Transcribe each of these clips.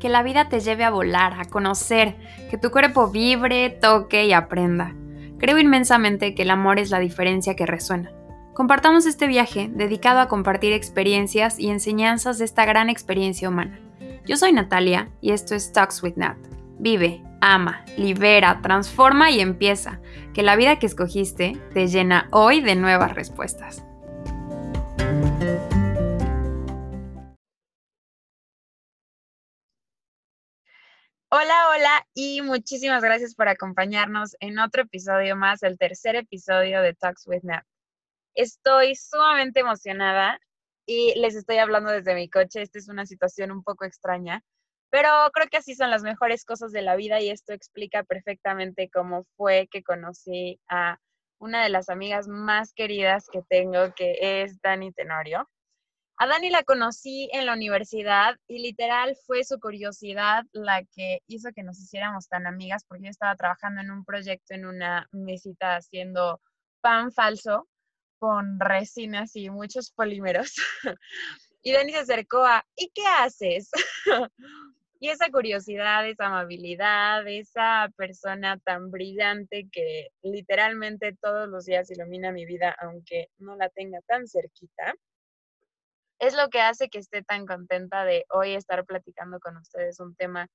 que la vida te lleve a volar, a conocer, que tu cuerpo vibre, toque y aprenda. Creo inmensamente que el amor es la diferencia que resuena. Compartamos este viaje dedicado a compartir experiencias y enseñanzas de esta gran experiencia humana. Yo soy Natalia y esto es Talks with Nat. Vive, ama, libera, transforma y empieza. Que la vida que escogiste te llena hoy de nuevas respuestas. Hola, hola y muchísimas gracias por acompañarnos en otro episodio más, el tercer episodio de Talks with Nat. Estoy sumamente emocionada y les estoy hablando desde mi coche. Esta es una situación un poco extraña, pero creo que así son las mejores cosas de la vida y esto explica perfectamente cómo fue que conocí a una de las amigas más queridas que tengo, que es Dani Tenorio. A Dani la conocí en la universidad y literal fue su curiosidad la que hizo que nos hiciéramos tan amigas porque yo estaba trabajando en un proyecto en una mesita haciendo pan falso con resinas y muchos polímeros. y Dani se acercó a, ¿y qué haces? y esa curiosidad, esa amabilidad, esa persona tan brillante que literalmente todos los días ilumina mi vida, aunque no la tenga tan cerquita es lo que hace que esté tan contenta de hoy estar platicando con ustedes un tema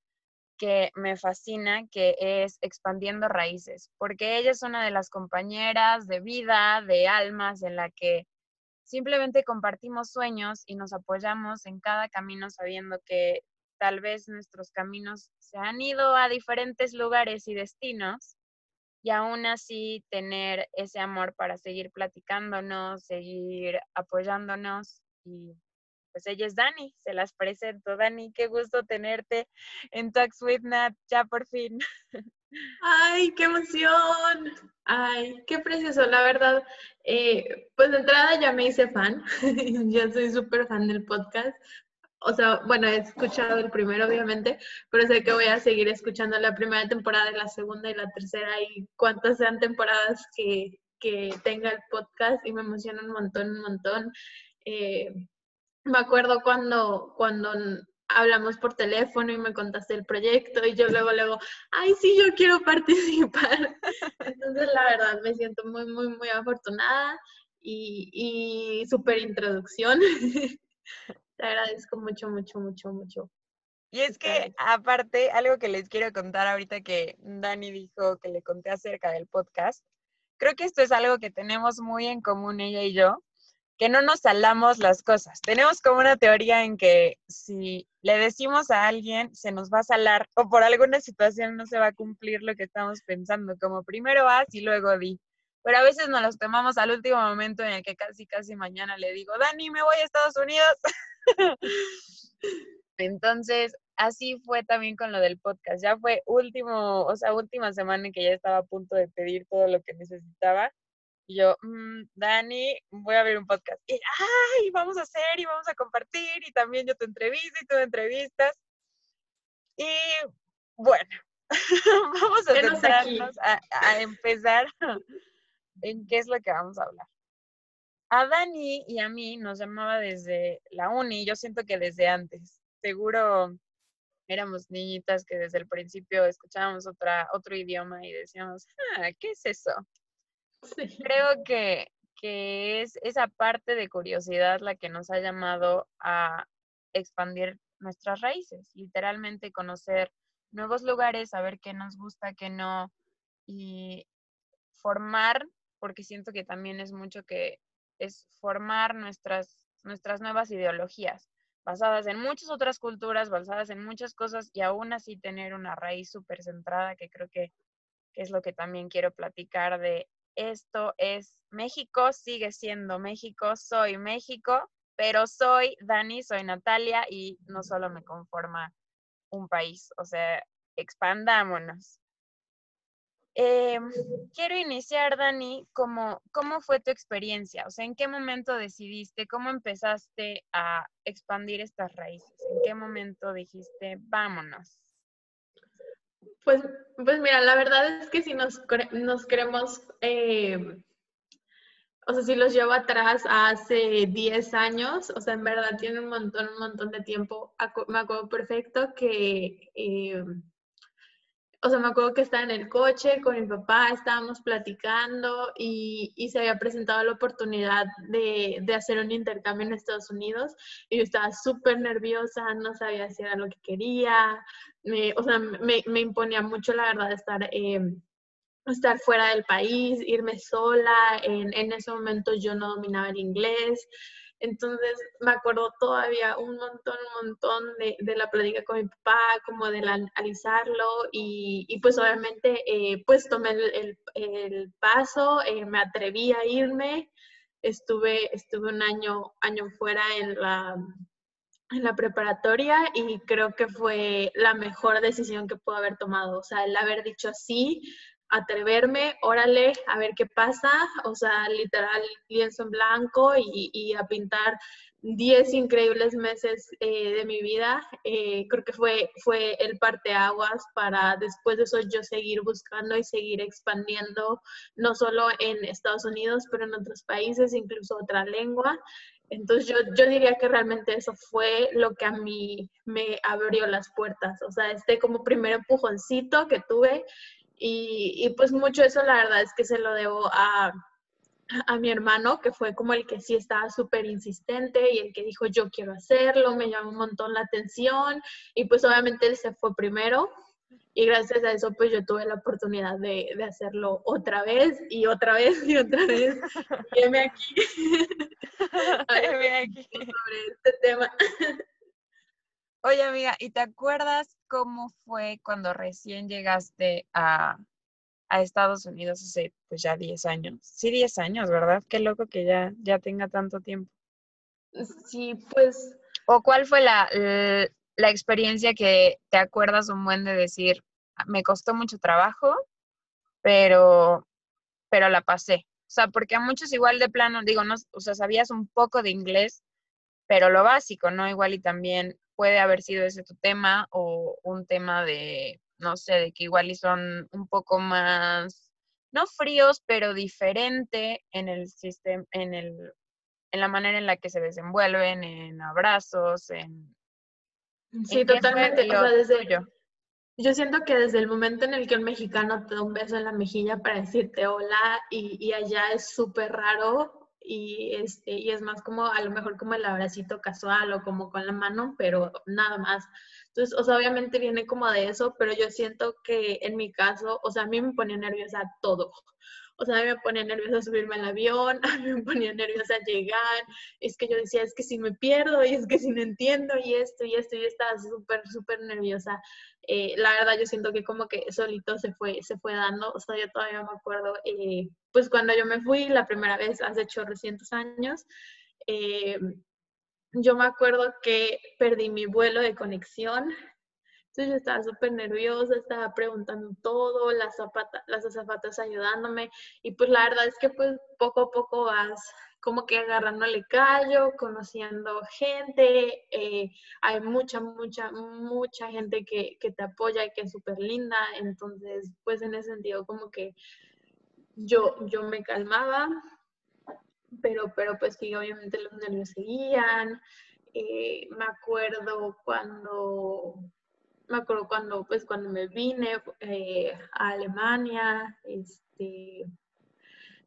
que me fascina, que es expandiendo raíces, porque ella es una de las compañeras de vida, de almas, en la que simplemente compartimos sueños y nos apoyamos en cada camino sabiendo que tal vez nuestros caminos se han ido a diferentes lugares y destinos y aún así tener ese amor para seguir platicándonos, seguir apoyándonos y pues ella es Dani, se las presento. Dani, qué gusto tenerte en Talks with Nat, ya por fin. ¡Ay, qué emoción! ¡Ay, qué precioso! La verdad, eh, pues de entrada ya me hice fan, ya soy súper fan del podcast. O sea, bueno, he escuchado el primero, obviamente, pero sé que voy a seguir escuchando la primera temporada, la segunda y la tercera y cuántas sean temporadas que, que tenga el podcast y me emociona un montón, un montón. Eh, me acuerdo cuando, cuando hablamos por teléfono y me contaste el proyecto y yo luego, luego, ay, sí, yo quiero participar. Entonces, la verdad, me siento muy, muy, muy afortunada y, y súper introducción. Te agradezco mucho, mucho, mucho, mucho. Y es que, aparte, algo que les quiero contar ahorita que Dani dijo que le conté acerca del podcast, creo que esto es algo que tenemos muy en común ella y yo, que no nos salamos las cosas. Tenemos como una teoría en que si le decimos a alguien, se nos va a salar o por alguna situación no se va a cumplir lo que estamos pensando, como primero haz y luego di. Pero a veces nos los tomamos al último momento en el que casi, casi mañana le digo, Dani, me voy a Estados Unidos. Entonces, así fue también con lo del podcast. Ya fue último, o sea, última semana en que ya estaba a punto de pedir todo lo que necesitaba y yo, mm, Dani, voy a abrir un podcast. Y, ay, vamos a hacer y vamos a compartir y también yo te entrevisto y tú me entrevistas. Y bueno, vamos a centrarnos a, a, empezar en qué es lo que vamos a hablar. A Dani y a mí nos llamaba desde la uni, yo siento que desde antes. Seguro éramos niñitas que desde el principio escuchábamos otra, otro idioma y decíamos, ah, ¿qué es eso? Creo que, que es esa parte de curiosidad la que nos ha llamado a expandir nuestras raíces, literalmente conocer nuevos lugares, saber qué nos gusta, qué no, y formar, porque siento que también es mucho que es formar nuestras, nuestras nuevas ideologías, basadas en muchas otras culturas, basadas en muchas cosas, y aún así tener una raíz súper centrada, que creo que, que es lo que también quiero platicar de esto es México, sigue siendo México, soy México, pero soy Dani, soy Natalia y no solo me conforma un país, o sea, expandámonos. Eh, quiero iniciar, Dani, ¿cómo fue tu experiencia? O sea, ¿en qué momento decidiste, cómo empezaste a expandir estas raíces? ¿En qué momento dijiste, vámonos? Pues, pues mira, la verdad es que si nos, nos queremos eh, o sea, si los llevo atrás hace 10 años, o sea, en verdad tiene un montón, un montón de tiempo. Me acuerdo perfecto que, eh, o sea, me acuerdo que estaba en el coche con mi papá, estábamos platicando y, y se había presentado la oportunidad de, de, hacer un intercambio en Estados Unidos y yo estaba súper nerviosa, no sabía si era lo que quería, o sea, me, me, imponía mucho la verdad estar... Eh, estar fuera del país, irme sola, en, en ese momento yo no dominaba el inglés, entonces me acuerdo todavía un montón, un montón de, de la plática con mi papá, como de analizarlo y, y pues obviamente eh, pues tomé el, el, paso, eh, me atreví a irme, estuve, estuve un año, año fuera en la, en la preparatoria y creo que fue la mejor decisión que puedo haber tomado, o sea, el haber dicho sí atreverme, órale, a ver qué pasa, o sea, literal lienzo en blanco y, a pintar 10 increíbles meses eh, de mi vida. Eh, creo que fue, fue el parteaguas para después de eso yo seguir buscando y seguir expandiendo, no solo en Estados Unidos, pero en otros países, incluso otra lengua. Entonces yo, yo diría que realmente eso fue lo que a mí me abrió las puertas, o sea, este como primer empujoncito que tuve y, pues mucho eso la verdad es que se lo debo a, a mi hermano, que fue como el que sí estaba súper insistente y el que dijo yo quiero hacerlo, me llamó un montón la atención y pues obviamente él se fue primero y gracias a eso pues yo tuve la oportunidad de, de hacerlo otra vez y otra vez y otra vez. Y aquí. aquí. sobre este tema. Oye, amiga, ¿y te acuerdas cómo fue cuando recién llegaste a, Estados Unidos hace pues ya 10 años? Sí, 10 años, ¿verdad? Qué loco que ya, ya tenga tanto tiempo. Sí, pues. ¿O cuál fue la, la experiencia que te acuerdas un buen de decir, me costó mucho trabajo, pero, pero la pasé? O sea, porque a muchos igual de plano, digo, no, o sea, sabías un poco de inglés, pero lo básico, ¿no? Igual y también puede haber sido ese tu tema o un tema de, no sé, de que igual y son un poco más, no fríos, pero diferente en el sistema, en el, en la manera en la que se desenvuelven, en abrazos, en... Sí, totalmente. O sea, desde, yo. yo siento que desde el momento en el que un mexicano te da un beso en la mejilla para decirte hola y, y allá es súper raro, y, este, y es más como a lo mejor como el abracito casual o como con la mano, pero nada más. Entonces, o sea, obviamente viene como de eso, pero yo siento que en mi caso, o sea, a mí me ponía nerviosa todo. O sea, me ponía nerviosa subirme al avión, a mí me ponía nerviosa llegar, es que yo decía, es que si me pierdo y es que si no entiendo y esto y esto y estaba súper, súper nerviosa. Eh, la verdad yo siento que como que solito se fue, se fue dando, o sea, yo todavía me acuerdo, eh, pues cuando yo me fui la primera vez hace 800 años, eh, yo me acuerdo que perdí mi vuelo de conexión, entonces yo estaba súper nerviosa, estaba preguntando todo, las, zapatas, las zapatas ayudándome y pues la verdad es que pues poco a poco vas como que agarrándole callo, conociendo gente, eh, hay mucha, mucha, mucha gente que, que te apoya y que es súper linda, entonces pues en ese sentido como que yo, yo me calmaba, pero, pero pues sí, obviamente los nervios seguían. Eh, me acuerdo cuando me acuerdo cuando, pues, cuando me vine eh, a Alemania, este,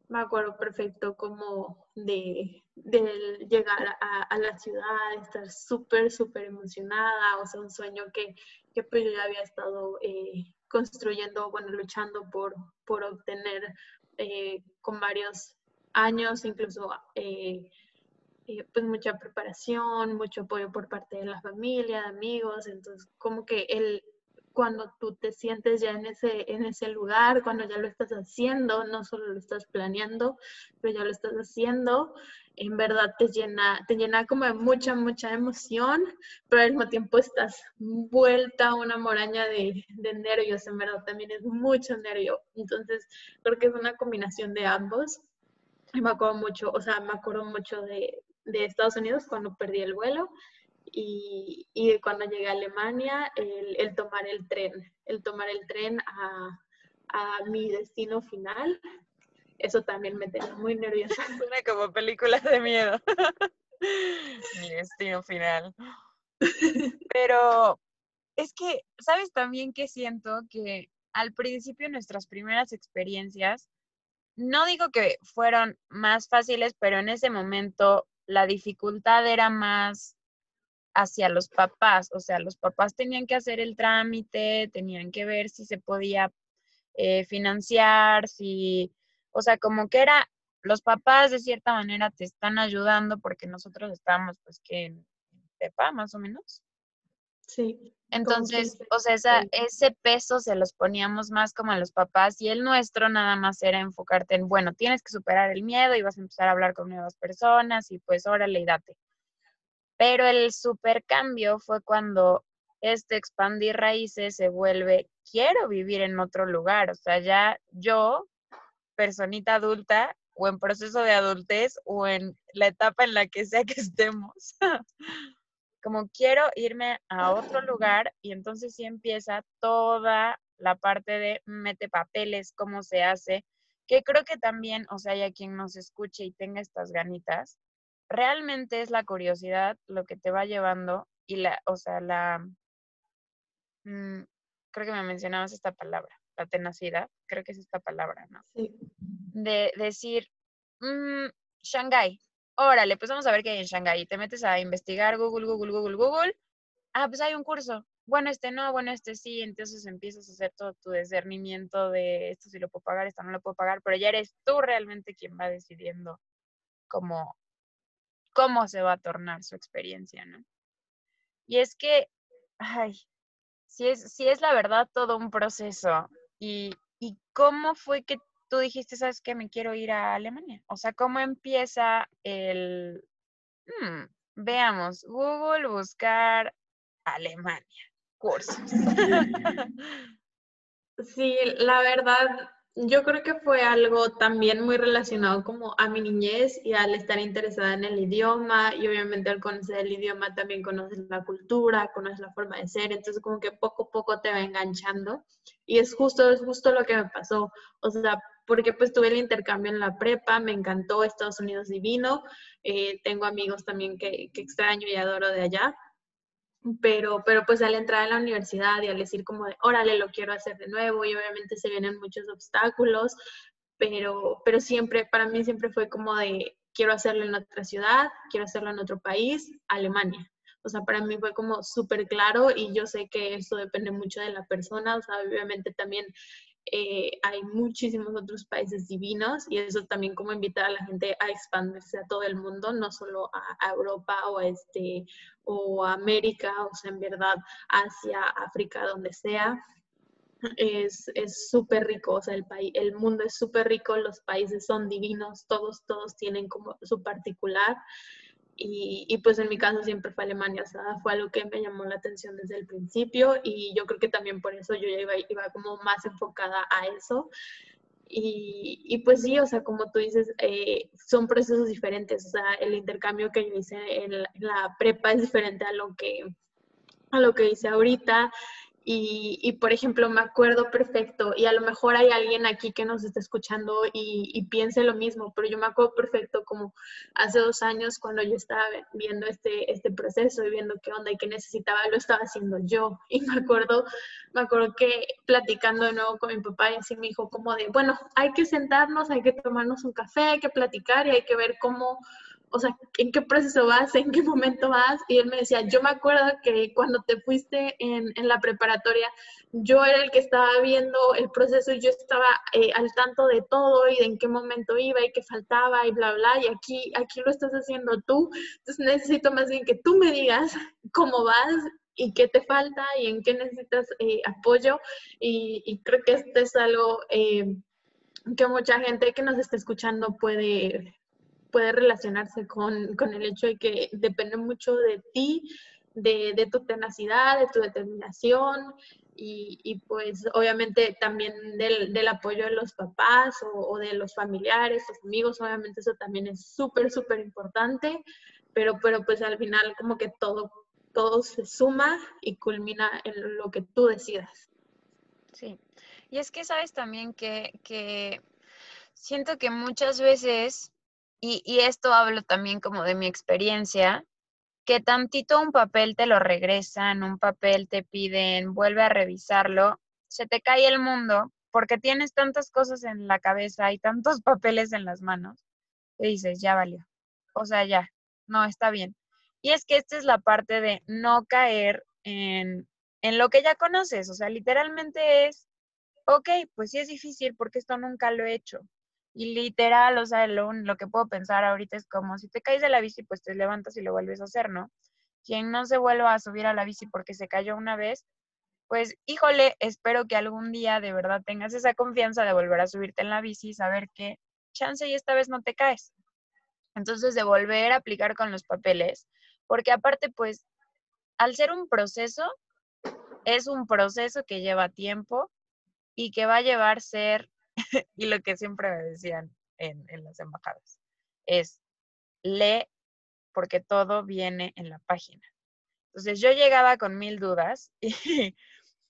me acuerdo perfecto como de, llegar a, la ciudad, estar súper, súper emocionada, o sea, un sueño que, que pues yo ya había estado eh, construyendo, bueno, luchando por, por obtener eh, con varios años, incluso pues mucha preparación, mucho apoyo por parte de la familia, de amigos, entonces como que el, cuando tú te sientes ya en ese, en ese lugar, cuando ya lo estás haciendo, no solo lo estás planeando, pero ya lo estás haciendo, en verdad te llena, te llena como de mucha, mucha emoción, pero al mismo tiempo estás vuelta a una moraña de, de nervios, en verdad también es mucho nervio. Entonces, creo que es una combinación de ambos. Me acuerdo mucho, o sea, me acuerdo mucho de, de Estados Unidos cuando perdí el vuelo y, y cuando llegué a Alemania, el, tomar el tren, el tomar el tren a, a mi destino final. eso también me tenía muy nerviosa. Suena como película de miedo. Mi destino final. Pero es que, ¿sabes también que siento que al principio nuestras primeras experiencias, no digo que fueron más fáciles, pero en ese momento la dificultad era más hacia los papás, o sea, los papás tenían que hacer el trámite, tenían que ver si se podía eh, financiar, si, o sea, como que era, los papás de cierta manera te están ayudando porque nosotros estábamos pues que en PEPA más o menos. Sí. Entonces, o sea, ese peso se los poníamos más como a los papás y el nuestro nada más era enfocarte en, bueno, tienes que superar el miedo y vas a empezar a hablar con nuevas personas y pues órale y date. Pero el super cambio fue cuando este expandir raíces se vuelve, quiero vivir en otro lugar, o sea, ya yo, personita adulta, o en proceso de adultez, o en la etapa en la que sea que estemos. como quiero irme a otro lugar y entonces sí empieza toda la parte de mete papeles, cómo se hace, que creo que también, o sea, hay quien nos escuche y tenga estas ganitas, realmente es la curiosidad lo que te va llevando y la, o sea, la, mm, creo que me mencionabas esta palabra, la tenacidad, creo que es esta palabra, ¿no? Sí. De decir, mmm, Shanghái, órale, pues vamos a ver qué hay en Shanghái. Te metes a investigar Google, Google, Google, Google. Ah, pues hay un curso. Bueno, este no, bueno, este sí. Entonces empiezas a hacer todo tu discernimiento de esto sí lo puedo pagar, esto no lo puedo pagar, pero ya eres tú realmente quien va decidiendo cómo, cómo se va a tornar su experiencia, ¿no? Y es que, ay, si es, si es la verdad todo un proceso. Y, y cómo fue que tú dijiste, ¿sabes qué? Me quiero ir a Alemania. O sea, ¿cómo empieza el... Hmm, veamos, Google buscar Alemania, cursos. Sí, la verdad, yo creo que fue algo también muy relacionado como a mi niñez y al estar interesada en el idioma y obviamente al conocer el idioma también conoces la cultura, conoces la forma de ser, entonces como que poco a poco te va enganchando y es justo, es justo lo que me pasó, o sea, porque pues tuve el intercambio en la prepa, me encantó Estados Unidos divino, eh, tengo amigos también que, que extraño y adoro de allá, pero, pero pues al entrar en la universidad y al decir como de, órale, lo quiero hacer de nuevo y obviamente se vienen muchos obstáculos, pero, pero siempre, para mí siempre fue como de, quiero hacerlo en otra ciudad, quiero hacerlo en otro país, Alemania. O sea, para mí fue como súper claro y yo sé que esto depende mucho de la persona, o sea, obviamente también eh, hay muchísimos otros países divinos y eso también como invitar a la gente a expandirse a todo el mundo, no solo a, Europa o este, o América, o sea, en verdad, Asia, África, donde sea. Es súper rico, o sea, el, país, el mundo es súper rico, los países son divinos, todos, todos tienen como su particular. Y, pues en mi caso siempre fue Alemania, o sea, fue algo que me llamó la atención desde el principio y yo creo que también por eso yo ya iba, iba como más enfocada a eso. Y, y, pues sí, o sea, como tú dices, eh, son procesos diferentes, o sea, el intercambio que yo hice en la, en la prepa es diferente a lo que a lo que hice ahorita y, por ejemplo, me acuerdo perfecto, y a lo mejor hay alguien aquí que nos está escuchando y, piense lo mismo, pero yo me acuerdo perfecto como hace dos años cuando yo estaba viendo este, este proceso y viendo qué onda y qué necesitaba, lo estaba haciendo yo. Y me acuerdo, me acuerdo que platicando de nuevo con mi papá y así me dijo como de, bueno, hay que sentarnos, hay que tomarnos un café, hay que platicar y hay que ver cómo o sea, ¿en qué proceso vas? ¿En qué momento vas? Y él me decía, yo me acuerdo que cuando te fuiste en, en la preparatoria, yo era el que estaba viendo el proceso y yo estaba eh, al tanto de todo y de en qué momento iba y qué faltaba y bla, bla, y aquí, aquí lo estás haciendo tú. Entonces necesito más bien que tú me digas cómo vas y qué te falta y en qué necesitas eh, apoyo. Y, creo que esto es algo... Eh, que mucha gente que nos está escuchando puede, puede relacionarse con, con, el hecho de que depende mucho de ti, de, de tu tenacidad, de tu determinación y, pues obviamente también del, del, apoyo de los papás o, o, de los familiares, los amigos, obviamente eso también es súper, súper importante, pero, pero pues al final como que todo, todo se suma y culmina en lo que tú decidas. Sí, y es que sabes también que, que siento que muchas veces, y, y esto hablo también como de mi experiencia, que tantito un papel te lo regresan, un papel te piden, vuelve a revisarlo, se te cae el mundo porque tienes tantas cosas en la cabeza y tantos papeles en las manos, que dices, ya valió. O sea, ya, no, está bien. Y es que esta es la parte de no caer en, en lo que ya conoces. O sea, literalmente es, ok, pues sí es difícil porque esto nunca lo he hecho. Y literal, o sea, lo, lo, que puedo pensar ahorita es como si te caes de la bici, pues te levantas y lo vuelves a hacer, ¿no? Quien no se vuelva a subir a la bici porque se cayó una vez, pues híjole, espero que algún día de verdad tengas esa confianza de volver a subirte en la bici y saber que chance y esta vez no te caes. Entonces, de volver a aplicar con los papeles, porque aparte, pues, al ser un proceso, es un proceso que lleva tiempo y que va a llevar ser y lo que siempre me decían en, las embajadas es, lee porque todo viene en la página. Entonces yo llegaba con mil dudas y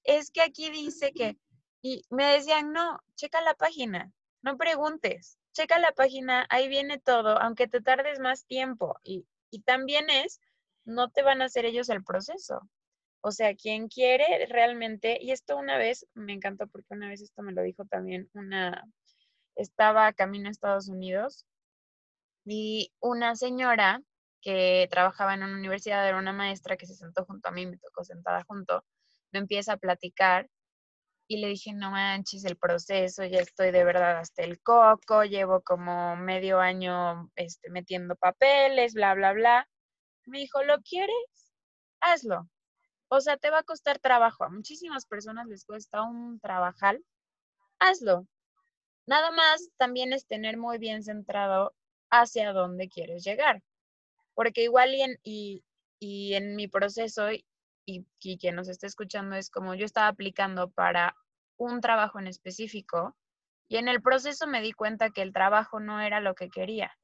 es que aquí dice que, y me decían, no, checa la página, no preguntes, checa la página, ahí viene todo, aunque te tardes más tiempo. Y, y también es, no te van a hacer ellos el proceso. O sea, quien quiere realmente, y esto una vez me encantó porque una vez esto me lo dijo también una, estaba camino a Estados Unidos y una señora que trabajaba en una universidad, era una maestra que se sentó junto a mí, me tocó sentada junto, me empieza a platicar y le dije, no manches, el proceso, ya estoy de verdad hasta el coco, llevo como medio año este, metiendo papeles, bla, bla, bla. Me dijo, ¿lo quieres? Hazlo. O sea, te va a costar trabajo. A muchísimas personas les cuesta un trabajal. Hazlo. Nada más también es tener muy bien centrado hacia dónde quieres llegar. Porque igual y en, y, en mi proceso, y, y quien nos esté escuchando, es como yo estaba aplicando para un trabajo en específico y en el proceso me di cuenta que el trabajo no era lo que quería.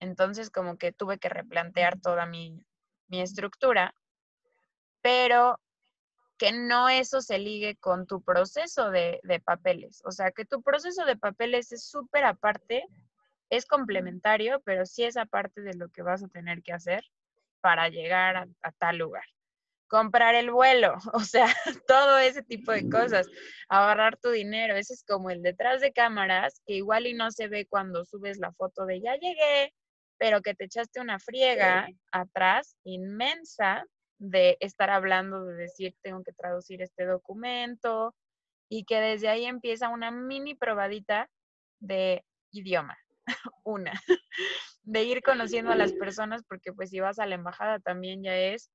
Entonces como que tuve que replantear toda mi estructura pero que no eso se ligue con tu proceso de, papeles. O sea, que tu proceso de papeles es súper aparte, es complementario, pero sí es aparte de lo que vas a tener que hacer para llegar a, a tal lugar. Comprar el vuelo, o sea, todo ese tipo de cosas, ahorrar tu dinero, ese es como el detrás de cámaras, que igual y no se ve cuando subes la foto de ya llegué, pero que te echaste una friega atrás inmensa de estar hablando, de decir, tengo que traducir este documento, y que desde ahí empieza una mini probadita de idioma, una, de ir conociendo a las personas, porque pues si vas a la embajada también ya es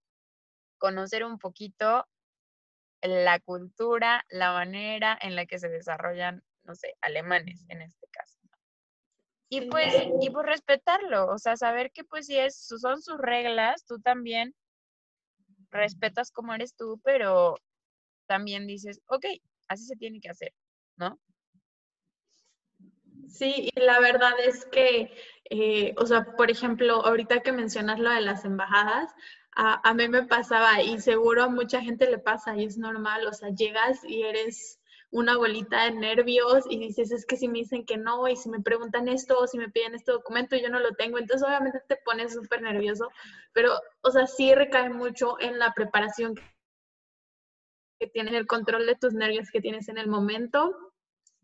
conocer un poquito la cultura, la manera en la que se desarrollan, no sé, alemanes en este caso. Y pues, y pues respetarlo, o sea, saber que pues si es, son sus reglas, tú también respetas cómo eres tú, pero también dices, ok, así se tiene que hacer, ¿no? Sí, y la verdad es que, eh, o sea, por ejemplo, ahorita que mencionas lo de las embajadas, a, a, mí me pasaba y seguro a mucha gente le pasa y es normal, o sea, llegas y eres una bolita de nervios y dices, es que si me dicen que no y si me preguntan esto o si me piden este documento y yo no lo tengo, entonces obviamente te pones súper nervioso, pero, o sea, sí recae mucho en la preparación que tienes, el control de tus nervios que tienes en el momento.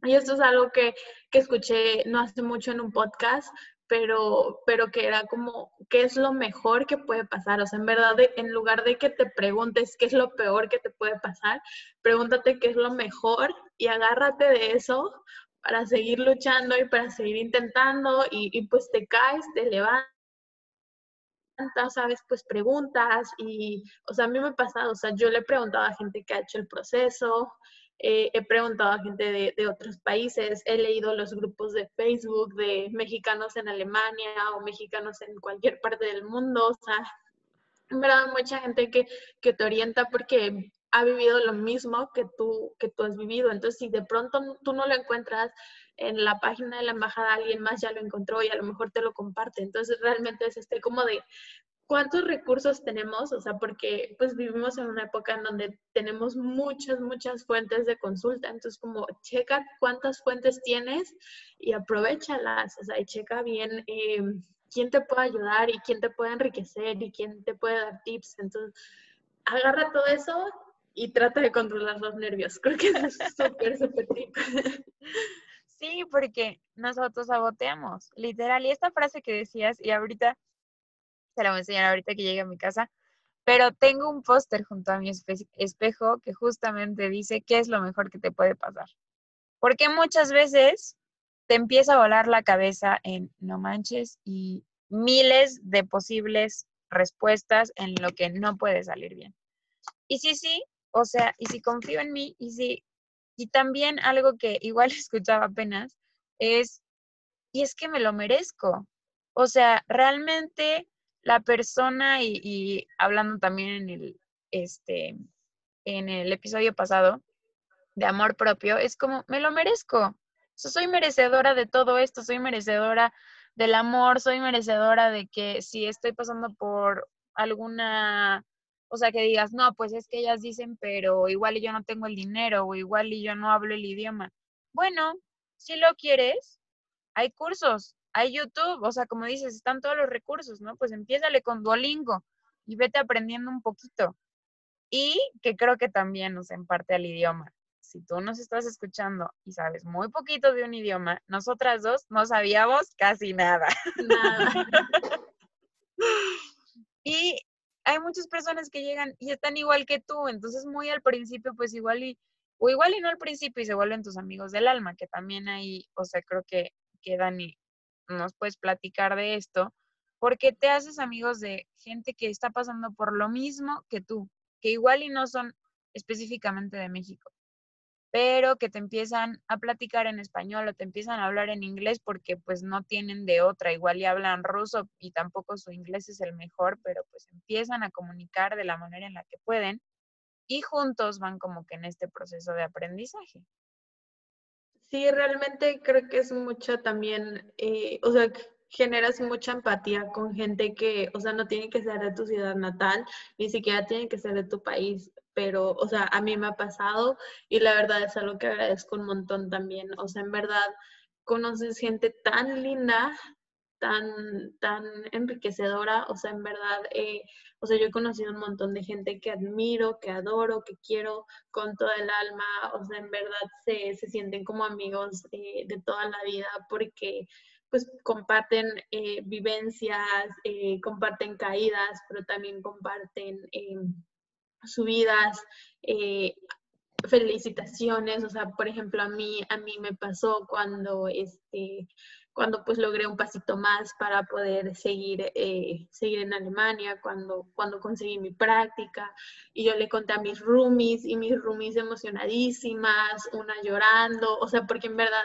Y esto es algo que, que escuché no hace mucho en un podcast, pero, pero que era como, ¿qué es lo mejor que puede pasar? O sea, en verdad, en lugar de que te preguntes qué es lo peor que te puede pasar, pregúntate qué es lo mejor y agárrate de eso para seguir luchando y para seguir intentando y, y pues te caes, te levantas ¿sabes? Pues preguntas y, o sea, a mí me ha pasado, o sea, yo le he preguntado a gente que ha hecho el proceso, eh, he preguntado a gente de, otros países, he leído los grupos de Facebook de mexicanos en Alemania o mexicanos en cualquier parte del mundo, o sea, en verdad mucha gente que, que te orienta porque ha vivido lo mismo que tú, que tú has vivido. Entonces, si de pronto tú no lo encuentras en la página de la embajada, alguien más ya lo encontró y a lo mejor te lo comparte. Entonces, realmente es este como de, cuántos recursos tenemos, o sea, porque pues vivimos en una época en donde tenemos muchas, muchas fuentes de consulta, entonces como checa cuántas fuentes tienes y aprovechalas, o sea, y checa bien eh, quién te puede ayudar y quién te puede enriquecer y quién te puede dar tips, entonces agarra todo eso y trata de controlar los nervios, creo que es súper, súper tip. Sí, porque nos autosaboteamos, literal, y esta frase que decías, y ahorita se la voy a enseñar ahorita que llegue a mi casa, pero tengo un póster junto a mi espejo que justamente dice qué es lo mejor que te puede pasar. Porque muchas veces te empieza a volar la cabeza en no manches y miles de posibles respuestas en lo que no puede salir bien. Y sí, sí, o sea, y si confío en mí, y sí, y también algo que igual escuchaba apenas es, y es que me lo merezco. O sea, realmente la persona y, hablando también en el, este, en el episodio pasado de amor propio, es como, me lo merezco. soy merecedora de todo esto, soy merecedora del amor, soy merecedora de que si estoy pasando por alguna, o sea, que digas, no, pues es que ellas dicen, pero igual y yo no tengo el dinero o igual y yo no hablo el idioma. Bueno, si lo quieres, hay cursos, hay YouTube, o sea, como dices, están todos los recursos, ¿no? Pues empiézale con Duolingo y vete aprendiendo un poquito. Y que creo que también nos parte al idioma. Si tú nos estás escuchando y sabes muy poquito de un idioma, nosotras dos no sabíamos casi nada. Nada. y hay muchas personas que llegan y están igual que tú, entonces muy al principio, pues igual y, o igual y no al principio y se vuelven tus amigos del alma, que también ahí, o sea, creo que quedan y nos puedes platicar de esto, porque te haces amigos de gente que está pasando por lo mismo que tú, que igual y no son específicamente de México, pero que te empiezan a platicar en español o te empiezan a hablar en inglés porque pues no tienen de otra, igual y hablan ruso y tampoco su inglés es el mejor, pero pues empiezan a comunicar de la manera en la que pueden y juntos van como que en este proceso de aprendizaje. Sí, realmente creo que es mucho también, eh, o sea, generas mucha empatía con gente que, o sea, no tiene que ser de tu ciudad natal, ni siquiera tiene que ser de tu país, pero, o sea, a mí me ha pasado y la verdad es algo que agradezco un montón también, o sea, en verdad conoces gente tan linda, tan, enriquecedora, o sea, en verdad, eh, o sea, yo he conocido un montón de gente que admiro, que adoro, que quiero con toda el alma, o sea, en verdad se, se sienten como amigos eh, de toda la vida porque pues comparten eh, vivencias, comparten caídas, pero también comparten subidas, felicitaciones, o sea, por ejemplo, a mí, a mí me pasó cuando este, cuando pues logré un pasito más para poder seguir, eh, seguir en Alemania, cuando, cuando conseguí mi práctica. Y yo le conté a mis roomies y mis roomies emocionadísimas, una llorando, o sea, porque en verdad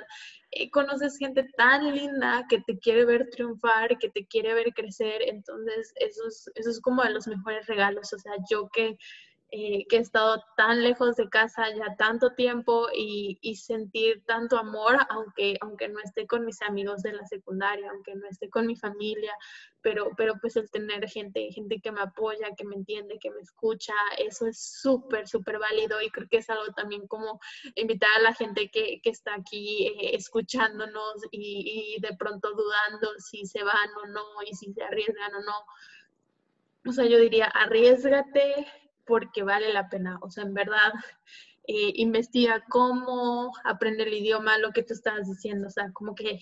eh, conoces gente tan linda que te quiere ver triunfar, que te quiere ver crecer, entonces eso es, eso es como de los mejores regalos, o sea, yo que eh, que he estado tan lejos de casa ya tanto tiempo y, sentir tanto amor, aunque, aunque no esté con mis amigos de la secundaria, aunque no esté con mi familia, pero, pero pues el tener gente, gente que me apoya, que me entiende, que me escucha, eso es súper, súper válido y creo que es algo también como invitar a la gente que, que está aquí eh, escuchándonos y, y de pronto dudando si se van o no y si se arriesgan o no. O sea, yo diría, arriesgate, porque vale la pena. O sea, en verdad, eh, investiga cómo aprender el idioma, lo que tú estabas diciendo, o sea, como que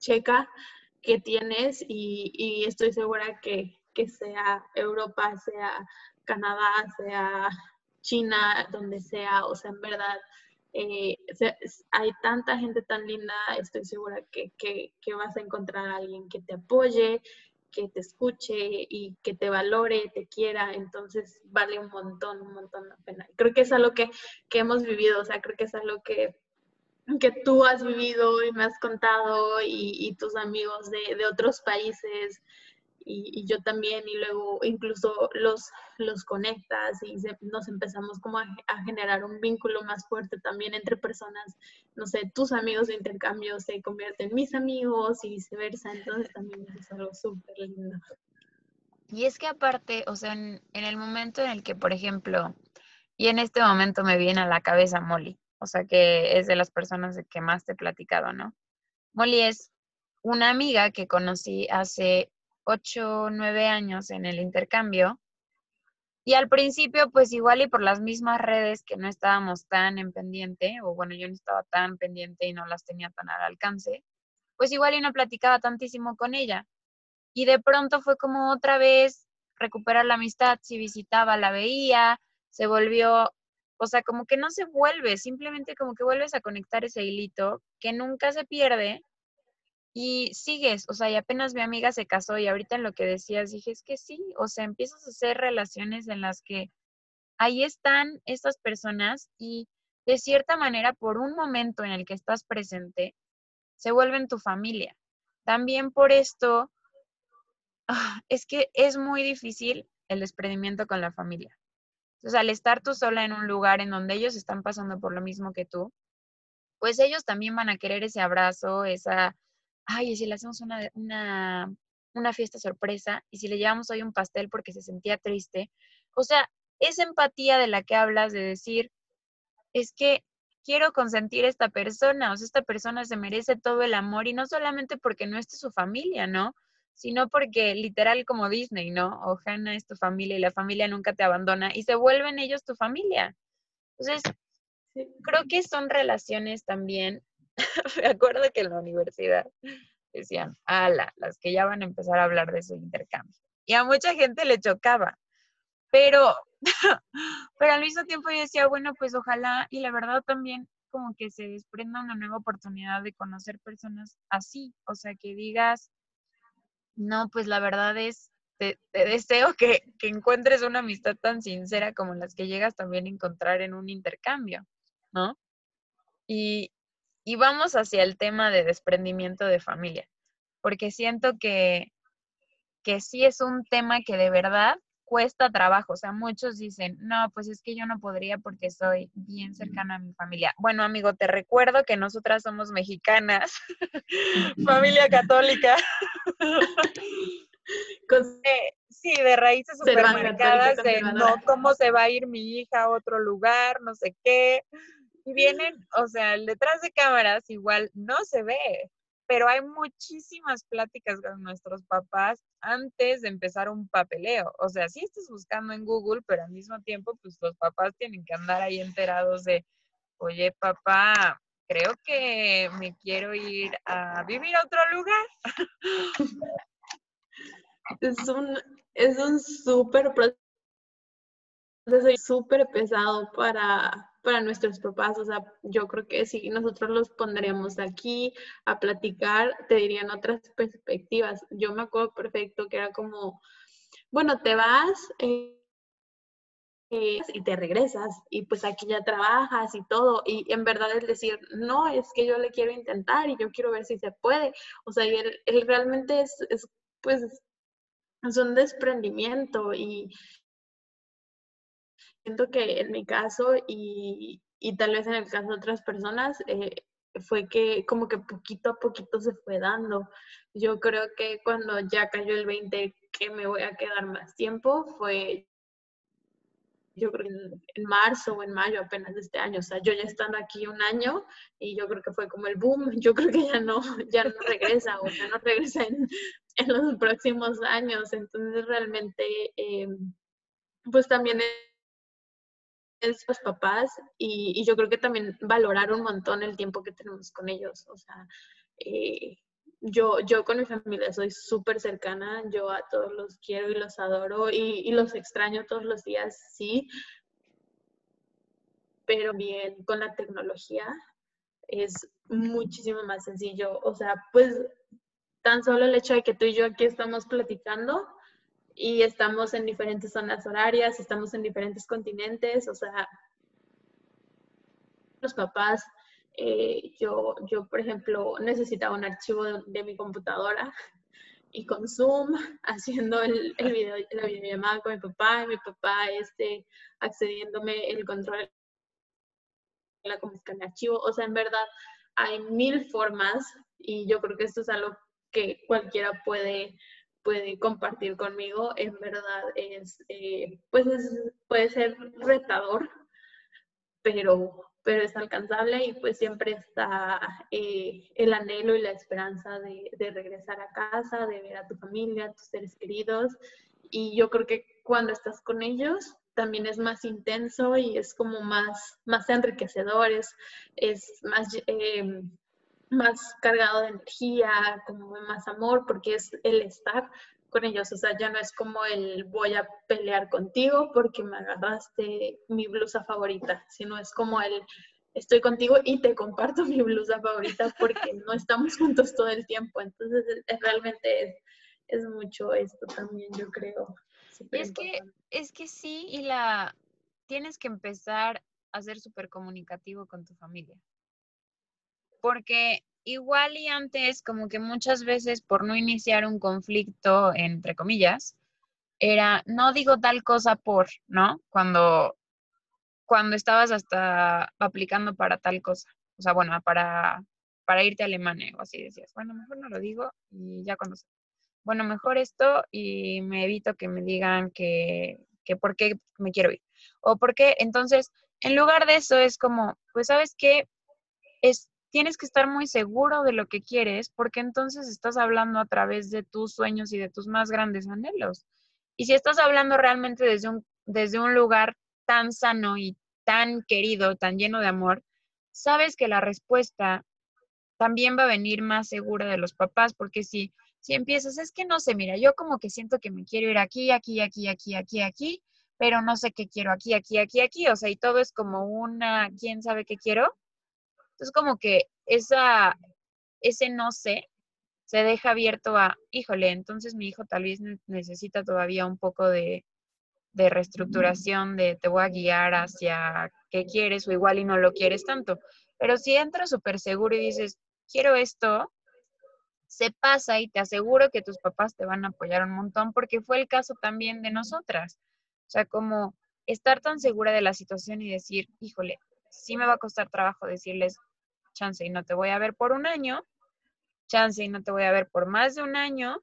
checa qué tienes y, estoy segura que, que, sea Europa, sea Canadá, sea China, donde sea, o sea, en verdad. Eh, hay tanta gente tan linda, estoy segura que, que, que vas a encontrar a alguien que te apoye, que te escuche y que te valore, te quiera, entonces vale un montón, un montón la pena. Creo que es algo que, que hemos vivido, o sea, creo que es algo que, que tú has vivido y me has contado y, y tus amigos de, de otros países y, yo también, y luego incluso los, los conectas y nos empezamos como a, generar un vínculo más fuerte también entre personas, no sé, tus amigos de intercambio se convierten en mis amigos y viceversa, entonces también es algo súper lindo. Y es que aparte, o sea, en, en, el momento en el que, por ejemplo, y en este momento me viene a la cabeza Molly, o sea, que es de las personas de que más te he platicado, ¿no? Molly es una amiga que conocí hace ocho, nueve años en el intercambio. Y al principio, pues igual y por las mismas redes que no estábamos tan en pendiente, o bueno, yo no estaba tan pendiente y no las tenía tan al alcance, pues igual y no platicaba tantísimo con ella. Y de pronto fue como otra vez recuperar la amistad, si visitaba, la veía, se volvió, o sea, como que no se vuelve, simplemente como que vuelves a conectar ese hilito que nunca se pierde y sigues, o sea, y apenas mi amiga se casó y ahorita en lo que decías dije, es que sí, o sea, empiezas a hacer relaciones en las que ahí están estas personas y de cierta manera por un momento en el que estás presente, se vuelven tu familia. También por esto, ah, es que es muy difícil el desprendimiento con la familia. Entonces, al estar tú sola en un lugar en donde ellos están pasando por lo mismo que tú, pues ellos también van a querer ese abrazo, esa ay, y si le hacemos una, una, una fiesta sorpresa y si le llevamos hoy un pastel porque se sentía triste. O sea, esa empatía de la que hablas de decir, es que quiero consentir a esta persona, o sea, esta persona se merece todo el amor y no solamente porque no esté su familia, ¿no? Sino porque literal como Disney, ¿no? O Hannah es tu familia y la familia nunca te abandona y se vuelven ellos tu familia. Entonces, creo que son relaciones también me acuerdo que en la universidad decían, ala, las que ya van a empezar a hablar de su intercambio. Y a mucha gente le chocaba, pero, pero al mismo tiempo yo decía, bueno, pues ojalá, y la verdad también como que se desprenda una nueva oportunidad de conocer personas así, o sea, que digas, no, pues la verdad es, te, te deseo que, que encuentres una amistad tan sincera como las que llegas también a encontrar en un intercambio, ¿no? Y, y vamos hacia el tema de desprendimiento de familia, porque siento que, que sí es un tema que de verdad cuesta trabajo. O sea, muchos dicen, no, pues es que yo no podría porque soy bien cercana a mi familia. Bueno, amigo, te recuerdo que nosotras somos mexicanas, familia católica. sí, de raíces supermercadas, de no, ¿cómo se va a ir mi hija a otro lugar? No sé qué. Y vienen, o sea, detrás de cámaras igual no se ve, pero hay muchísimas pláticas con nuestros papás antes de empezar un papeleo. O sea, sí estás buscando en Google, pero al mismo tiempo, pues los papás tienen que andar ahí enterados de, oye, papá, creo que me quiero ir a vivir a otro lugar. Es un, es un súper proceso súper pesado para, para nuestros papás. O sea, yo creo que si nosotros los pondríamos aquí a platicar, te dirían otras perspectivas. Yo me acuerdo perfecto que era como, bueno, te vas eh, y te regresas y pues aquí ya trabajas y todo. Y en verdad es decir, no, es que yo le quiero intentar y yo quiero ver si se puede. O sea, y él, él realmente es, es, pues, es un desprendimiento y, siento que en mi caso y, tal vez en el caso de otras personas, eh, fue que como que poquito a poquito se fue dando. Yo creo que cuando ya cayó el 20 que me voy a quedar más tiempo fue yo creo en, en marzo o en mayo apenas de este año. O sea, yo ya estando aquí un año y yo creo que fue como el boom. Yo creo que ya no, ya no regresa o ya no regresa en, en los próximos años. Entonces realmente, eh, pues también los papás y, yo creo que también valorar un montón el tiempo que tenemos con ellos. O sea, eh, yo, yo con mi familia soy súper cercana, yo a todos los quiero y los adoro y, los extraño todos los días, sí, pero bien con la tecnología es muchísimo más sencillo. O sea, pues tan solo el hecho de que tú y yo aquí estamos platicando, y estamos en diferentes zonas horarias, estamos en diferentes continentes, o sea, los papás, eh, yo, yo, por ejemplo, necesitaba un archivo de, mi computadora y con Zoom, haciendo el, el video, la videollamada con mi papá, y mi papá este, accediéndome el control de la el archivo, o sea, en verdad hay mil formas y yo creo que esto es algo que cualquiera puede puede compartir conmigo, en verdad es, eh, pues puede ser retador, pero, pero es alcanzable y pues siempre está eh, el anhelo y la esperanza de, de, regresar a casa, de ver a tu familia, a tus seres queridos. Y yo creo que cuando estás con ellos también es más intenso y es como más, más enriquecedor, es, es más... Eh, más cargado de energía, como más amor, porque es el estar con ellos. O sea, ya no es como el voy a pelear contigo porque me agarraste mi blusa favorita, sino es como el estoy contigo y te comparto mi blusa favorita porque no estamos juntos todo el tiempo. Entonces, realmente es, es mucho esto también, yo creo. Es que, es que sí, y la tienes que empezar a ser súper comunicativo con tu familia porque igual y antes, como que muchas veces por no iniciar un conflicto, entre comillas, era, no digo tal cosa por, ¿no? Cuando, cuando estabas hasta aplicando para tal cosa. O sea, bueno, para, para irte a Alemania o así decías, bueno, mejor no lo digo y ya cuando... Bueno, mejor esto y me evito que me digan que, que por qué me quiero ir. O por qué, entonces, en lugar de eso es como, pues sabes qué, es tienes que estar muy seguro de lo que quieres porque entonces estás hablando a través de tus sueños y de tus más grandes anhelos. Y si estás hablando realmente desde un, desde un lugar tan sano y tan querido, tan lleno de amor, sabes que la respuesta también va a venir más segura de los papás, porque si, si empiezas, es que no sé, mira, yo como que siento que me quiero ir aquí, aquí, aquí, aquí, aquí, aquí, pero no sé qué quiero aquí, aquí, aquí, aquí, o sea, y todo es como una, ¿quién sabe qué quiero? Entonces, como que esa, ese no sé se deja abierto a, híjole, entonces mi hijo tal vez necesita todavía un poco de, de reestructuración, de te voy a guiar hacia qué quieres o igual y no lo quieres tanto. Pero si entras súper seguro y dices, quiero esto, se pasa y te aseguro que tus papás te van a apoyar un montón porque fue el caso también de nosotras. O sea, como estar tan segura de la situación y decir, híjole, sí me va a costar trabajo decirles, chance y no te voy a ver por un año, chance y no te voy a ver por más de un año,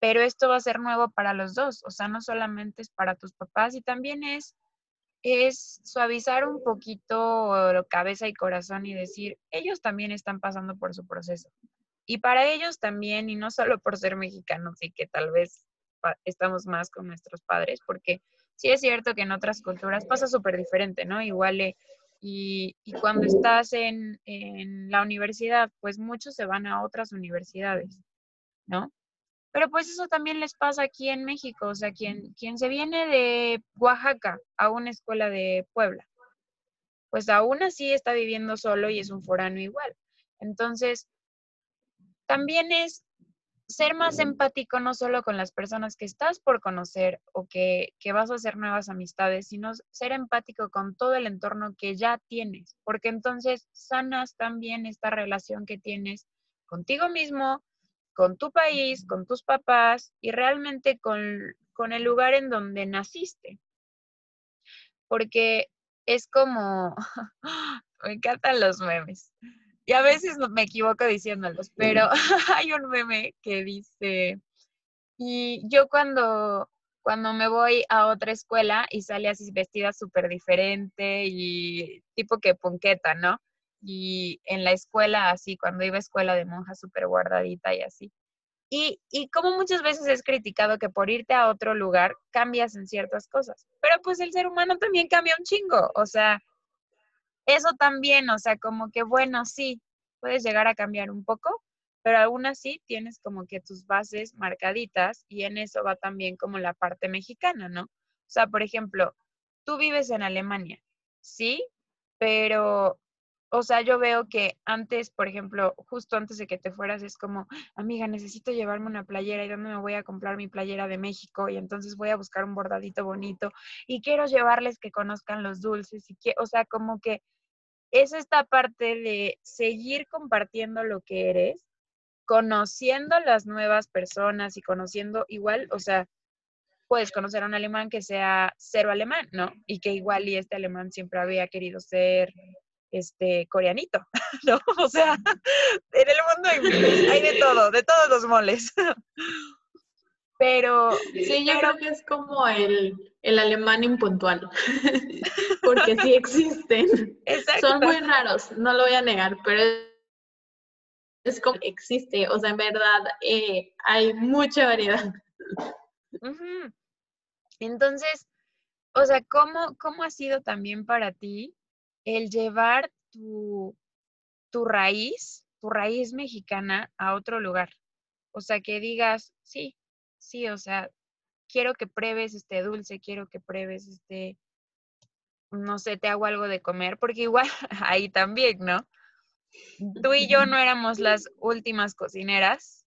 pero esto va a ser nuevo para los dos, o sea, no solamente es para tus papás y también es es suavizar un poquito cabeza y corazón y decir, ellos también están pasando por su proceso. Y para ellos también, y no solo por ser mexicanos y que tal vez estamos más con nuestros padres, porque sí es cierto que en otras culturas pasa súper diferente, ¿no? Igual eh, y, cuando estás en, la universidad, pues muchos se van a otras universidades, ¿no? Pero pues eso también les pasa aquí en México, o sea, quien, quien se viene de Oaxaca a una escuela de Puebla, pues aún así está viviendo solo y es un forano igual. Entonces, también es ser más empático no solo con las personas que estás por conocer o que, vas a hacer nuevas amistades, sino ser empático con todo el entorno que ya tienes, porque entonces sanas también esta relación que tienes contigo mismo, con tu país, con tus papás y realmente con, con el lugar en donde naciste. Porque es como, me encantan los memes y a veces me equivoco diciéndolos, pero hay un meme que dice, y yo cuando, cuando me voy a otra escuela y sale así vestida súper diferente y tipo que ponqueta, ¿no? Y en la escuela así, cuando iba a escuela de monja súper guardadita y así. Y, y como muchas veces es criticado que por irte a otro lugar cambias en ciertas cosas, pero pues el ser humano también cambia un chingo, o sea, eso también, o sea, como que bueno, sí, puedes llegar a cambiar un poco, pero aún así tienes como que tus bases marcaditas y en eso va también como la parte mexicana, ¿no? O sea, por ejemplo, tú vives en Alemania, sí, pero, o sea, yo veo que antes, por ejemplo, justo antes de que te fueras, es como, amiga, necesito llevarme una playera y dónde me voy a comprar mi playera de México y entonces voy a buscar un bordadito bonito y quiero llevarles que conozcan los dulces y que, o sea, como que es esta parte de seguir compartiendo lo que eres, conociendo las nuevas personas y conociendo igual, o sea, puedes conocer a un alemán que sea cero alemán, ¿no? Y que igual y este alemán siempre había querido ser este coreanito, ¿no? O sea, en el mundo hay, hay de todo, de todos los moles. Pero sí, yo creo que es como el, el alemán impuntual, porque sí existen. Son muy raros, no lo voy a negar, pero es como existe, o sea, en verdad eh, hay mucha variedad. Entonces, o sea, ¿cómo, ¿cómo ha sido también para ti el llevar tu, tu raíz, tu raíz mexicana a otro lugar? O sea, que digas, sí, sí, o sea, quiero que pruebes este dulce, quiero que pruebes este, no sé, te hago algo de comer, porque igual ahí también, ¿no? Tú y yo no éramos las últimas cocineras,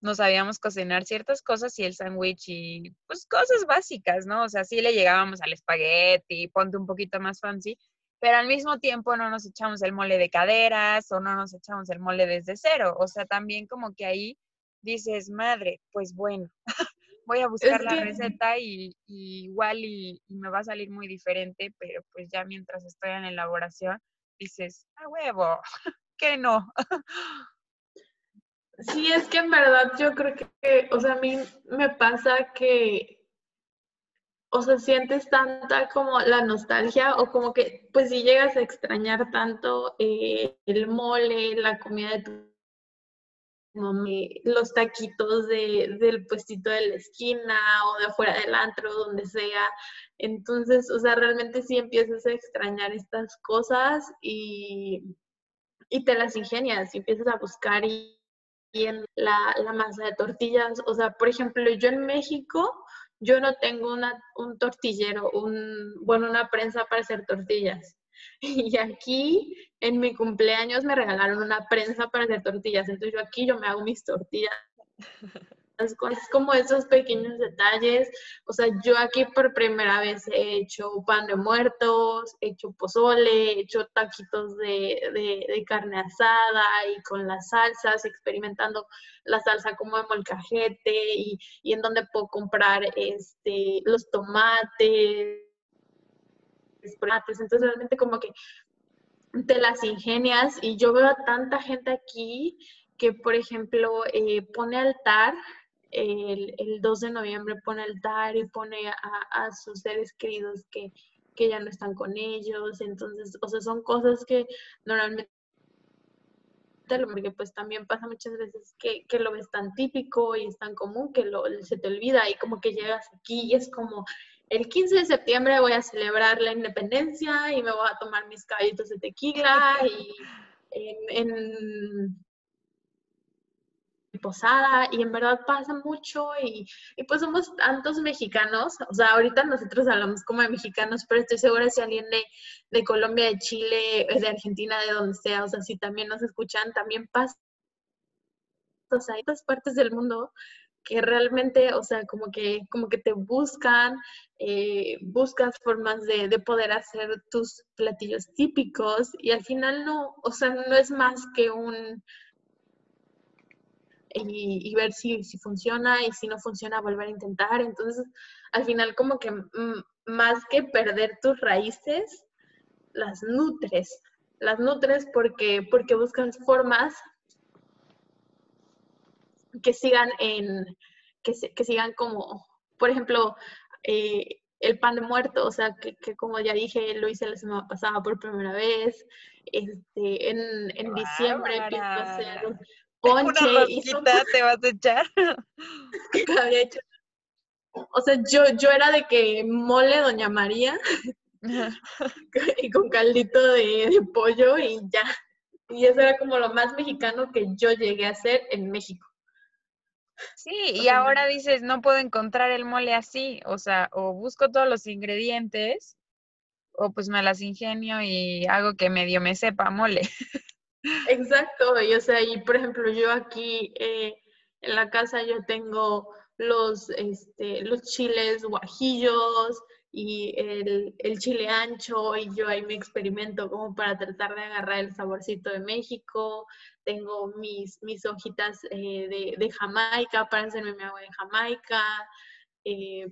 no sabíamos cocinar ciertas cosas y el sándwich y pues cosas básicas, ¿no? O sea, sí le llegábamos al espagueti, ponte un poquito más fancy, pero al mismo tiempo no nos echamos el mole de caderas o no nos echamos el mole desde cero. O sea, también como que ahí dices, madre, pues bueno, voy a buscar la receta y, igual y, me va a salir muy diferente, pero pues ya mientras estoy en elaboración, dices, a huevo, que no. Sí, es que en verdad yo creo que, o sea, a mí me pasa que, o sea, sientes tanta como la nostalgia o como que, pues si llegas a extrañar tanto eh, el mole, la comida de tu los taquitos de, del puestito de la esquina o de afuera del antro, donde sea. Entonces, o sea, realmente sí empiezas a extrañar estas cosas y, y te las ingenias y empiezas a buscar y, en la, la, masa de tortillas. O sea, por ejemplo, yo en México, yo no tengo una, un tortillero, un, bueno, una prensa para hacer tortillas. Y aquí en mi cumpleaños me regalaron una prensa para hacer tortillas. Entonces yo aquí yo me hago mis tortillas. Es como esos pequeños detalles. O sea, yo aquí por primera vez he hecho pan de muertos, he hecho pozole, he hecho taquitos de, de, carne asada y con las salsas, experimentando la salsa como de molcajete y, y en donde puedo comprar este, los tomates entonces realmente como que te las ingenias y yo veo a tanta gente aquí que, por ejemplo, eh, pone altar, el, el, 2 de noviembre pone altar y pone a, sus seres queridos que, que, ya no están con ellos, entonces, o sea, son cosas que normalmente porque pues también pasa muchas veces que, que, lo ves tan típico y es tan común que lo, se te olvida y como que llegas aquí y es como el 15 de septiembre voy a celebrar la independencia y me voy a tomar mis caballitos de tequila y en, posada. Y en verdad pasa mucho y, pues somos tantos mexicanos, o sea, ahorita nosotros hablamos como de mexicanos, pero estoy segura si alguien de, de Colombia, de Chile, de Argentina, de donde sea, o sea, si también nos escuchan, también pasa, o sea, en otras partes del mundo que realmente, o sea, como que, como que te buscan, eh, buscas formas de, de, poder hacer tus platillos típicos y al final no, o sea, no es más que un... Y, ver si, si, funciona y si no funciona, volver a intentar. Entonces, al final como que más que perder tus raíces, las nutres, las nutres porque, porque buscas formas que sigan en, que, que sigan como, por ejemplo, eh, el pan de muerto, o sea, que, que, como ya dije, lo hice la semana pasada por primera vez, este, en, en diciembre empiezo a hacer ponche. Una te vas a echar? había hecho. O sea, yo, yo era de que mole Doña María y con caldito de, de pollo y ya. Y eso era como lo más mexicano que yo llegué a hacer en México. Sí, y ahora dices, no puedo encontrar el mole así, o sea, o busco todos los ingredientes, o pues me las ingenio y hago que medio me sepa mole. Exacto, y o sea, y por ejemplo, yo aquí eh, en la casa yo tengo los, este, los chiles guajillos, y el, el, chile ancho y yo ahí me experimento como para tratar de agarrar el saborcito de México. Tengo mis, mis hojitas eh, de, de, Jamaica para hacerme mi agua de Jamaica. eh,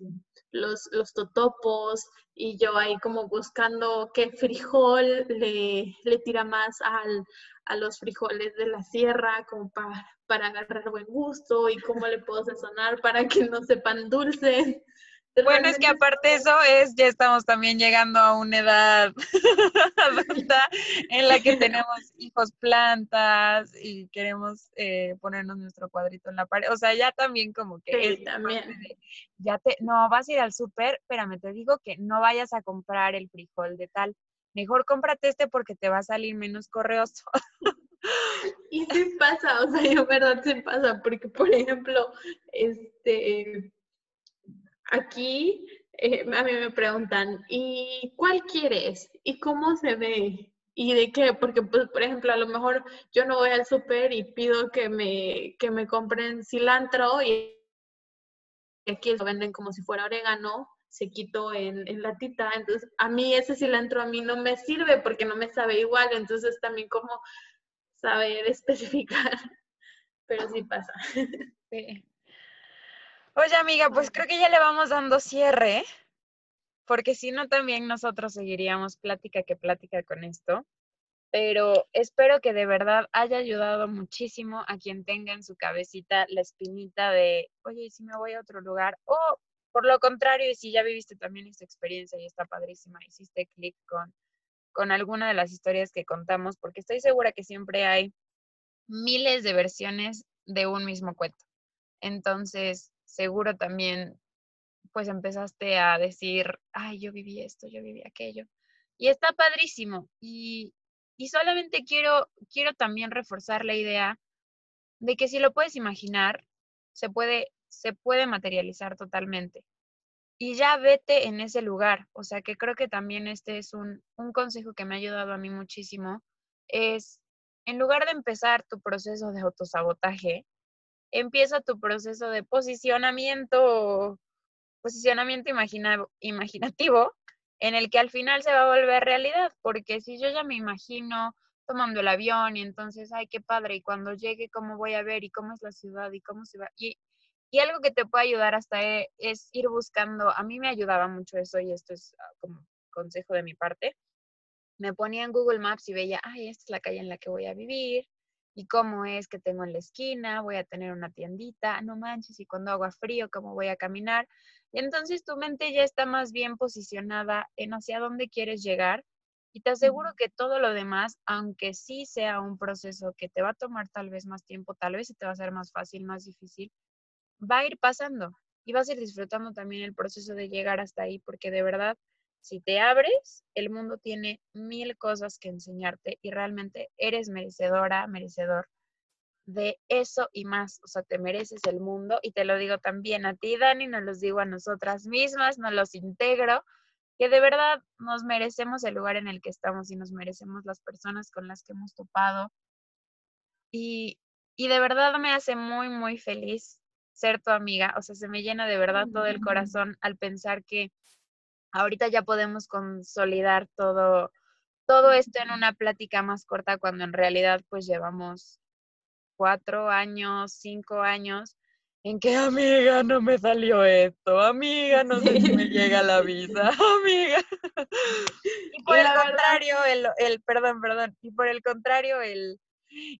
los, los totopos y yo ahí como buscando qué frijol le, le tira más al, a los frijoles de la sierra como para, para agarrar buen gusto y cómo le puedo sazonar para que no sepan dulces. Bueno, es que aparte eso es, ya estamos también llegando a una edad adulta en la que tenemos hijos plantas y queremos eh, ponernos nuestro cuadrito en la pared. O sea, ya también como que... Sí, también. ya te, no, vas a ir al súper, espérame, te digo que no vayas a comprar el frijol de tal. Mejor cómprate este porque te va a salir menos correoso. Y sí pasa, o sea, yo verdad sí pasa, porque por ejemplo, este aquí eh, a mí me preguntan, ¿y cuál quieres? ¿Y cómo se ve? ¿Y de qué? Porque, pues, por ejemplo, a lo mejor yo no voy al súper y pido que me, que me compren cilantro y aquí lo venden como si fuera orégano, se quitó en, en latita. Entonces, a mí ese cilantro a mí no me sirve porque no me sabe igual. Entonces, también como saber especificar. Pero sí pasa. Sí. Oye, amiga, pues creo que ya le vamos dando cierre, porque si no, también nosotros seguiríamos plática que plática con esto. Pero espero que de verdad haya ayudado muchísimo a quien tenga en su cabecita la espinita de, oye, si me voy a otro lugar? O por lo contrario, y si ya viviste también esta experiencia y está padrísima, hiciste clic con, con alguna de las historias que contamos, porque estoy segura que siempre hay miles de versiones de un mismo cuento. Entonces, seguro también pues empezaste a decir, ay, yo viví esto, yo viví aquello. Y está padrísimo. Y, y solamente quiero, quiero también reforzar la idea de que si lo puedes imaginar, se puede, se puede materializar totalmente. Y ya vete en ese lugar. O sea que creo que también este es un, un consejo que me ha ayudado a mí muchísimo. Es, en lugar de empezar tu proceso de autosabotaje, empieza tu proceso de posicionamiento, posicionamiento imaginativo, en el que al final se va a volver realidad, porque si yo ya me imagino tomando el avión y entonces, ay, qué padre, y cuando llegue, ¿cómo voy a ver? ¿Y cómo es la ciudad? ¿Y cómo se va? Y, y algo que te puede ayudar hasta e, es ir buscando, a mí me ayudaba mucho eso y esto es ah, como consejo de mi parte, me ponía en Google Maps y veía, ay, esta es la calle en la que voy a vivir, y cómo es que tengo en la esquina, voy a tener una tiendita, no manches, y cuando haga frío, cómo voy a caminar. Y entonces tu mente ya está más bien posicionada en hacia dónde quieres llegar y te aseguro que todo lo demás, aunque sí sea un proceso que te va a tomar tal vez más tiempo, tal vez se te va a hacer más fácil, más difícil, va a ir pasando y vas a ir disfrutando también el proceso de llegar hasta ahí, porque de verdad si te abres, el mundo tiene mil cosas que enseñarte y realmente eres merecedora, merecedor de eso y más. O sea, te mereces el mundo y te lo digo también a ti, Dani, nos los digo a nosotras mismas, nos los integro, que de verdad nos merecemos el lugar en el que estamos y nos merecemos las personas con las que hemos topado. Y, y de verdad me hace muy, muy feliz ser tu amiga. O sea, se me llena de verdad todo el corazón al pensar que ahorita ya podemos consolidar todo, todo esto en una plática más corta cuando en realidad pues llevamos cuatro años, cinco años en que amiga no me salió esto, amiga no sé si me llega la visa, amiga. Y por el contrario, el, el, perdón, perdón, y por el contrario, el,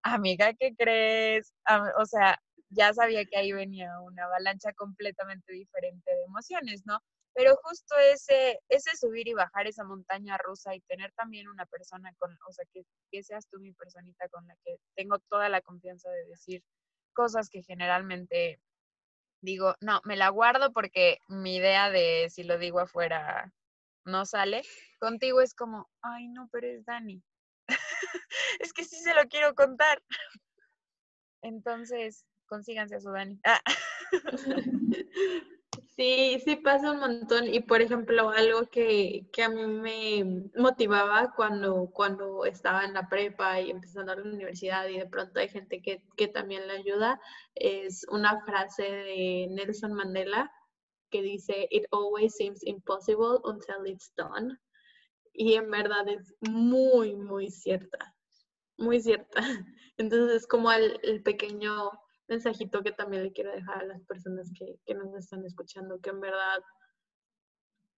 amiga, ¿qué crees? O sea, ya sabía que ahí venía una avalancha completamente diferente de emociones, ¿no? Pero justo ese, ese subir y bajar esa montaña rusa y tener también una persona con, o sea, que, que seas tú mi personita con la que tengo toda la confianza de decir cosas que generalmente digo, no, me la guardo porque mi idea de si lo digo afuera no sale. Contigo es como, ay, no, pero es Dani. es que sí se lo quiero contar. Entonces, consíganse a su Dani. Ah. Sí, sí pasa un montón. Y por ejemplo, algo que, que, a mí me motivaba cuando, cuando estaba en la prepa y empezando a la universidad y de pronto hay gente que, que también le ayuda, es una frase de Nelson Mandela que dice, It always seems impossible until it's done. Y en verdad es muy, muy cierta, muy cierta. Entonces es como el, el pequeño mensajito que también le quiero dejar a las personas que, nos están escuchando, que en verdad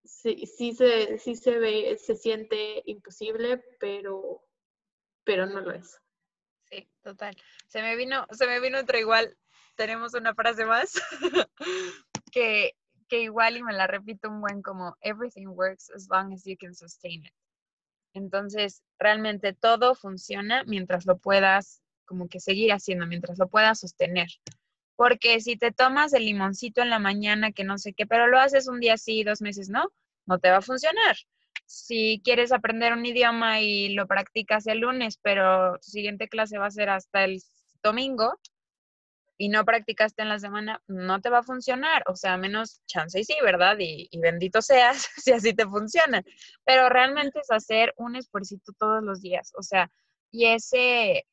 sí, sí, se, sí se ve, se siente imposible, pero, pero no lo es. Sí, total. Se me vino, se me vino otra igual. Tenemos una frase más que, que igual y me la repito un buen como everything works as long as you can sustain it. Entonces, realmente todo funciona mientras lo puedas como que seguir haciendo, mientras lo puedas sostener. Porque si te tomas el limoncito en la mañana, que no sé qué, pero lo haces un día sí, dos meses no, no te va a funcionar. Si quieres aprender un idioma y lo practicas el lunes, pero tu siguiente clase va a ser hasta el domingo y no practicaste en la semana, no te va a funcionar. O sea, menos chance y sí, ¿verdad? Y, bendito seas si así te funciona. Pero realmente es hacer un esfuerzo todos los días. O sea, y ese,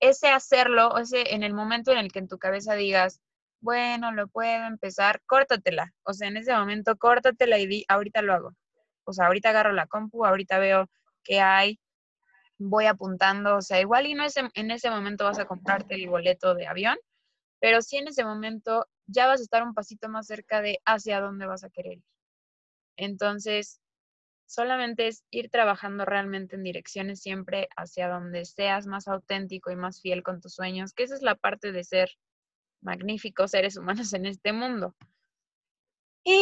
ese hacerlo, ese en el momento en el que en tu cabeza digas, bueno, lo puedo empezar, córtatela. O sea, en ese momento córtatela y di, ahorita lo hago. O sea, ahorita agarro la compu, ahorita veo qué hay, voy apuntando. O sea, igual y no es en, ese momento vas a comprarte el boleto de avión, pero sí en ese momento ya vas a estar un pasito más cerca de hacia dónde vas a querer ir. Entonces, solamente es ir trabajando realmente en direcciones siempre hacia donde seas más auténtico y más fiel con tus sueños, que esa es la parte de ser magníficos seres humanos en este mundo. Y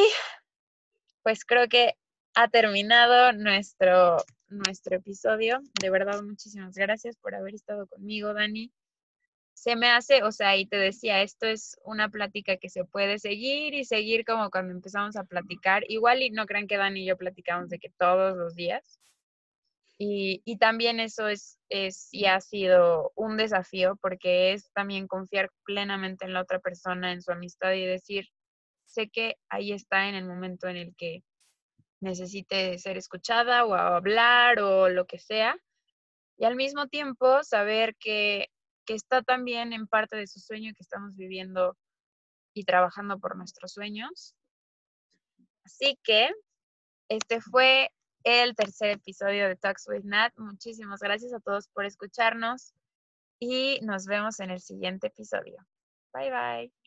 pues creo que ha terminado nuestro, nuestro episodio. De verdad, muchísimas gracias por haber estado conmigo, Dani. Se me hace, o sea, y te decía, esto es una plática que se puede seguir y seguir como cuando empezamos a platicar. Igual y no crean que Dani y yo platicamos de que todos los días, y, también eso es, es y ha sido un desafío porque es también confiar plenamente en la otra persona, en su amistad y decir, sé que ahí está en el momento en el que necesite ser escuchada o hablar o lo que sea. Y al mismo tiempo saber que, que está también en parte de su sueño que estamos viviendo y trabajando por nuestros sueños. Así que este fue el tercer episodio de Talks with Nat. Muchísimas gracias a todos por escucharnos y nos vemos en el siguiente episodio. Bye bye.